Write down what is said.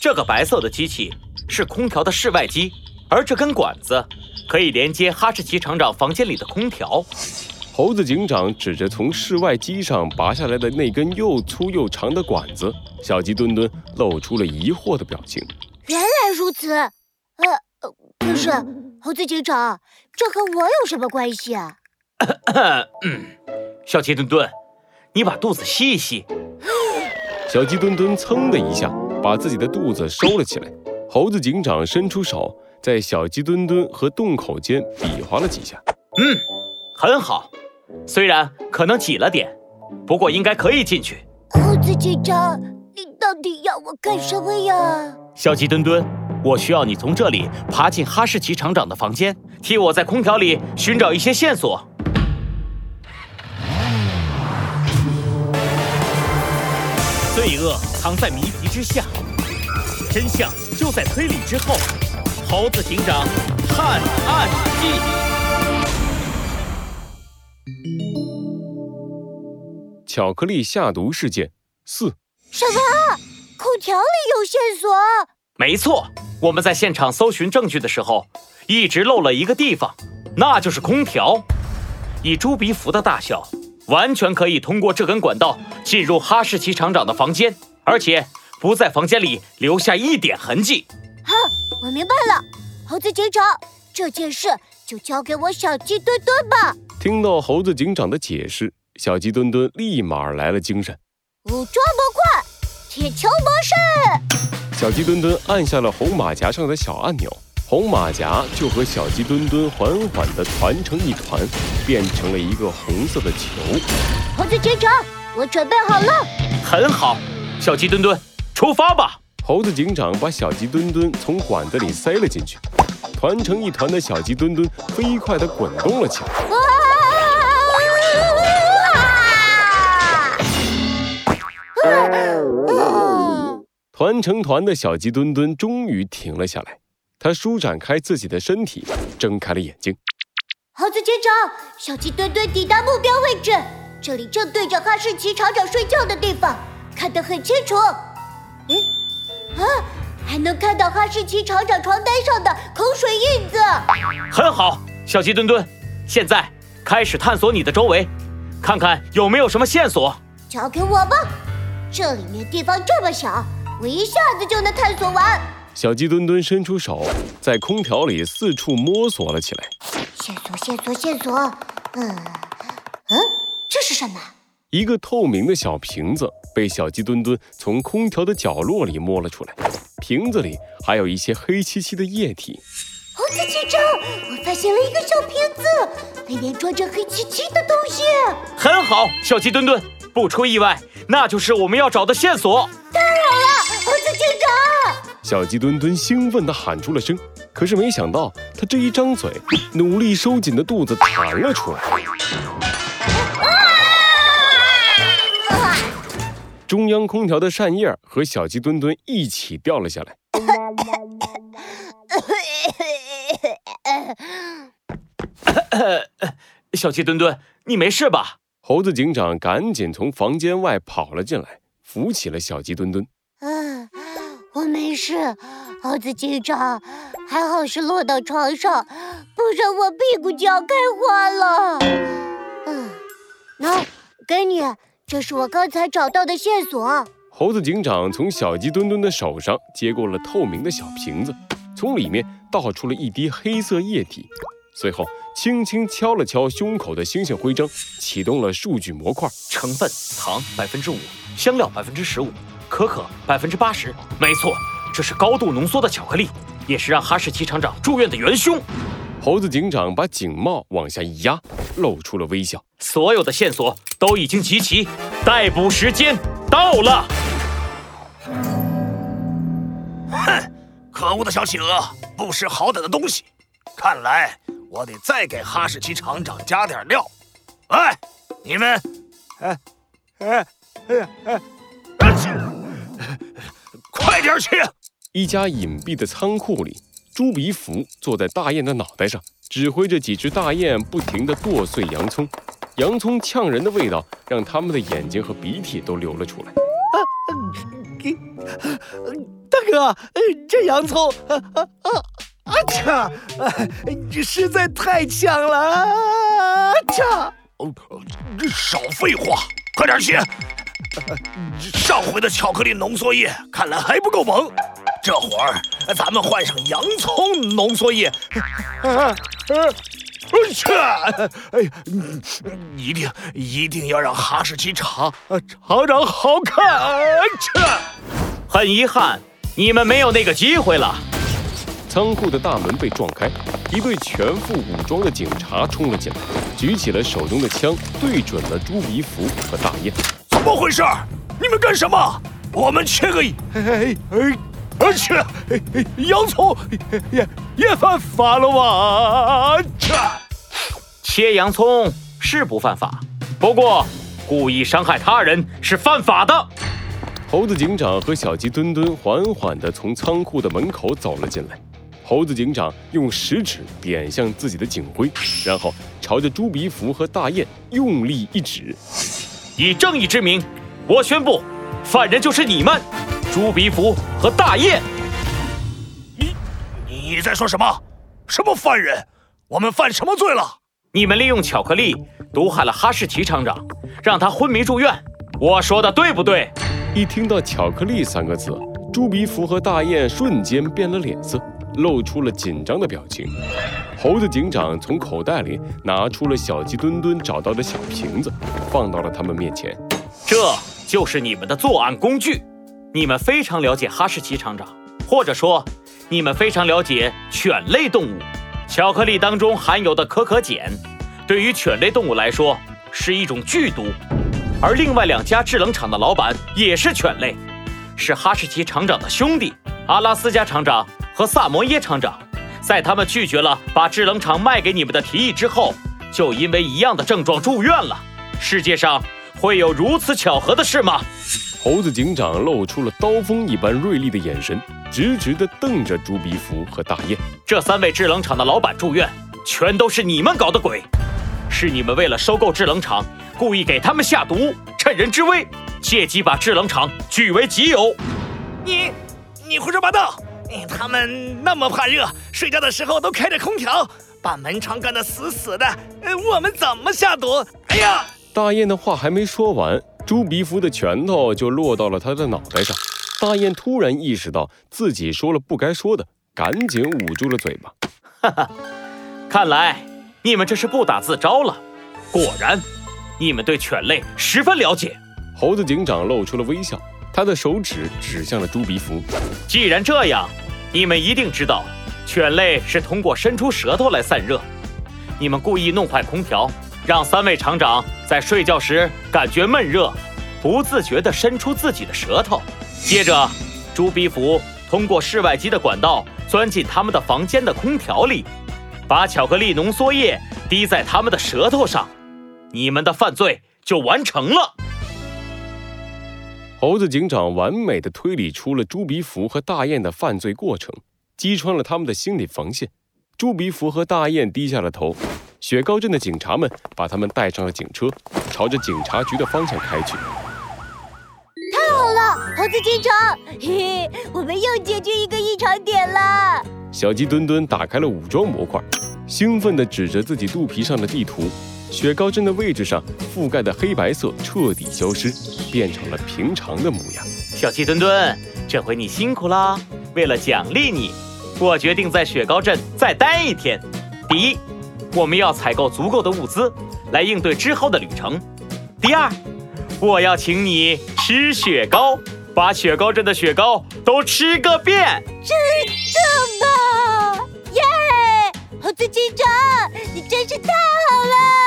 这个白色的机器是空调的室外机，而这根管子可以连接哈士奇厂长房间里的空调。猴子警长指着从室外机上拔下来的那根又粗又长的管子，小鸡墩墩露出了疑惑的表情。原来如此，呃，可是猴子警长，这和我有什么关系啊？嗯，小鸡墩墩，你把肚子吸一吸。小鸡墩墩噌的一下把自己的肚子收了起来。猴子警长伸出手，在小鸡墩墩和洞口间比划了几下。嗯，很好。虽然可能挤了点，不过应该可以进去。猴子警长，你到底要我干什么呀？小鸡墩墩，我需要你从这里爬进哈士奇厂长的房间，替我在空调里寻找一些线索。罪恶藏在谜题之下，真相就在推理之后。猴子警长探案记。巧克力下毒事件四。什么？空调里有线索？没错，我们在现场搜寻证据的时候，一直漏了一个地方，那就是空调。以猪鼻蝠的大小，完全可以通过这根管道进入哈士奇厂长的房间，而且不在房间里留下一点痕迹。好，我明白了，猴子警长，这件事就交给我小鸡墩墩吧。听到猴子警长的解释。小鸡墩墩立马来了精神，武装模块，铁球模式。小鸡墩墩按下了红马甲上的小按钮，红马甲就和小鸡墩墩缓缓地团成一团，变成了一个红色的球。猴子警长，我准备好了。很好，小鸡墩墩，出发吧。猴子警长把小鸡墩墩从管子里塞了进去，团成一团的小鸡墩墩飞快地滚动了起来。团成团的小鸡墩墩终于停了下来，他舒展开自己的身体，睁开了眼睛。猴子警长，小鸡墩墩抵达目标位置，这里正对着哈士奇厂长睡觉的地方，看得很清楚。嗯，啊，还能看到哈士奇厂长床单上的口水印子。很好，小鸡墩墩，现在开始探索你的周围，看看有没有什么线索。交给我吧。这里面地方这么小，我一下子就能探索完。小鸡墩墩伸出手，在空调里四处摸索了起来。线索，线索，线索。嗯，嗯，这是什么？一个透明的小瓶子被小鸡墩墩从空调的角落里摸了出来，瓶子里还有一些黑漆漆的液体。猴子警长，我发现了一个小瓶子，里面装着黑漆漆的东西。很好，小鸡墩墩，不出意外。那就是我们要找的线索。太好了，猴子警长！小鸡墩墩兴奋地喊出了声。可是没想到，他这一张嘴，努力收紧的肚子弹了出来。中央空调的扇叶和小鸡墩墩一起掉了下来。小鸡墩墩，你没事吧？猴子警长赶紧从房间外跑了进来，扶起了小鸡墩墩。嗯，我没事。猴子警长，还好是落到床上，不然我屁股就要开花了。嗯，喏，给你，这是我刚才找到的线索。猴子警长从小鸡墩墩的手上接过了透明的小瓶子，从里面倒出了一滴黑色液体，随后。轻轻敲了敲胸口的星星徽章，启动了数据模块。成分：糖百分之五，香料百分之十五，可可百分之八十。没错，这是高度浓缩的巧克力，也是让哈士奇厂长住院的元凶。猴子警长把警帽往下一压，露出了微笑。所有的线索都已经集齐，逮捕时间到了。哼，可恶的小企鹅，不识好歹的东西！看来。我得再给哈士奇厂长加点料。哎，你们，哎，哎，哎，哎，快点去！一家隐蔽的仓库里，猪鼻福坐在大雁的脑袋上，指挥着几只大雁不停地剁碎洋葱。洋葱呛人的味道让他们的眼睛和鼻涕都流了出来。大哥，这洋葱，啊啊啊！啊这实在太呛了！啊 cha，少废话，快点写。上回的巧克力浓缩液看来还不够猛，这会儿咱们换上洋葱浓缩液。啊啊！哎呀，一定一定要让哈士奇尝尝尝好看！啊很遗憾，你们没有那个机会了。仓库的大门被撞开，一队全副武装的警察冲了进来，举起了手中的枪，对准了猪鼻福和大雁。怎么回事？你们干什么？我们切个，哎哎，而且洋葱也也犯法了吗？切洋葱是不犯法，不过故意伤害他人是犯法的。猴子警长和小鸡墩墩缓缓地从仓库的门口走了进来。猴子警长用食指点向自己的警徽，然后朝着猪鼻福和大雁用力一指：“以正义之名，我宣布，犯人就是你们，朱鼻福和大雁。”你你在说什么？什么犯人？我们犯什么罪了？你们利用巧克力毒害了哈士奇厂长，让他昏迷住院。我说的对不对？一听到“巧克力”三个字，朱鼻福和大雁瞬间变了脸色，露出了紧张的表情。猴子警长从口袋里拿出了小鸡墩墩找到的小瓶子，放到了他们面前。这就是你们的作案工具。你们非常了解哈士奇厂长，或者说，你们非常了解犬类动物。巧克力当中含有的可可碱，对于犬类动物来说是一种剧毒。而另外两家制冷厂的老板也是犬类，是哈士奇厂长的兄弟阿拉斯加厂长和萨摩耶厂长。在他们拒绝了把制冷厂卖给你们的提议之后，就因为一样的症状住院了。世界上会有如此巧合的事吗？猴子警长露出了刀锋一般锐利的眼神，直直地瞪着朱鼻福和大雁。这三位制冷厂的老板住院，全都是你们搞的鬼，是你们为了收购制冷厂。故意给他们下毒，趁人之危，借机把制冷厂据为己有。你，你胡说八道！他们那么怕热，睡觉的时候都开着空调，把门窗关得死死的。呃我们怎么下毒？哎呀！大雁的话还没说完，猪鼻夫的拳头就落到了他的脑袋上。大雁突然意识到自己说了不该说的，赶紧捂住了嘴巴。哈哈，看来你们这是不打自招了。果然。你们对犬类十分了解，猴子警长露出了微笑，他的手指指向了猪鼻福。既然这样，你们一定知道，犬类是通过伸出舌头来散热。你们故意弄坏空调，让三位厂长在睡觉时感觉闷热，不自觉地伸出自己的舌头。接着，猪鼻福通过室外机的管道钻进他们的房间的空调里，把巧克力浓缩液滴在他们的舌头上。你们的犯罪就完成了。猴子警长完美的推理出了猪鼻福和大雁的犯罪过程，击穿了他们的心理防线。猪鼻福和大雁低下了头。雪糕镇的警察们把他们带上了警车，朝着警察局的方向开去。太好了，猴子警长，嘿嘿，我们又解决一个异常点了。小鸡墩墩打开了武装模块，兴奋地指着自己肚皮上的地图。雪糕镇的位置上覆盖的黑白色彻底消失变成了平常的模样。小鸡墩墩这回你辛苦啦为了奖励你我决定在雪糕镇再待一天。第一我们要采购足够的物资来应对之后的旅程。第二我要请你吃雪糕把雪糕镇的雪糕都吃个遍真的吗耶！猴子警长你真是太好了！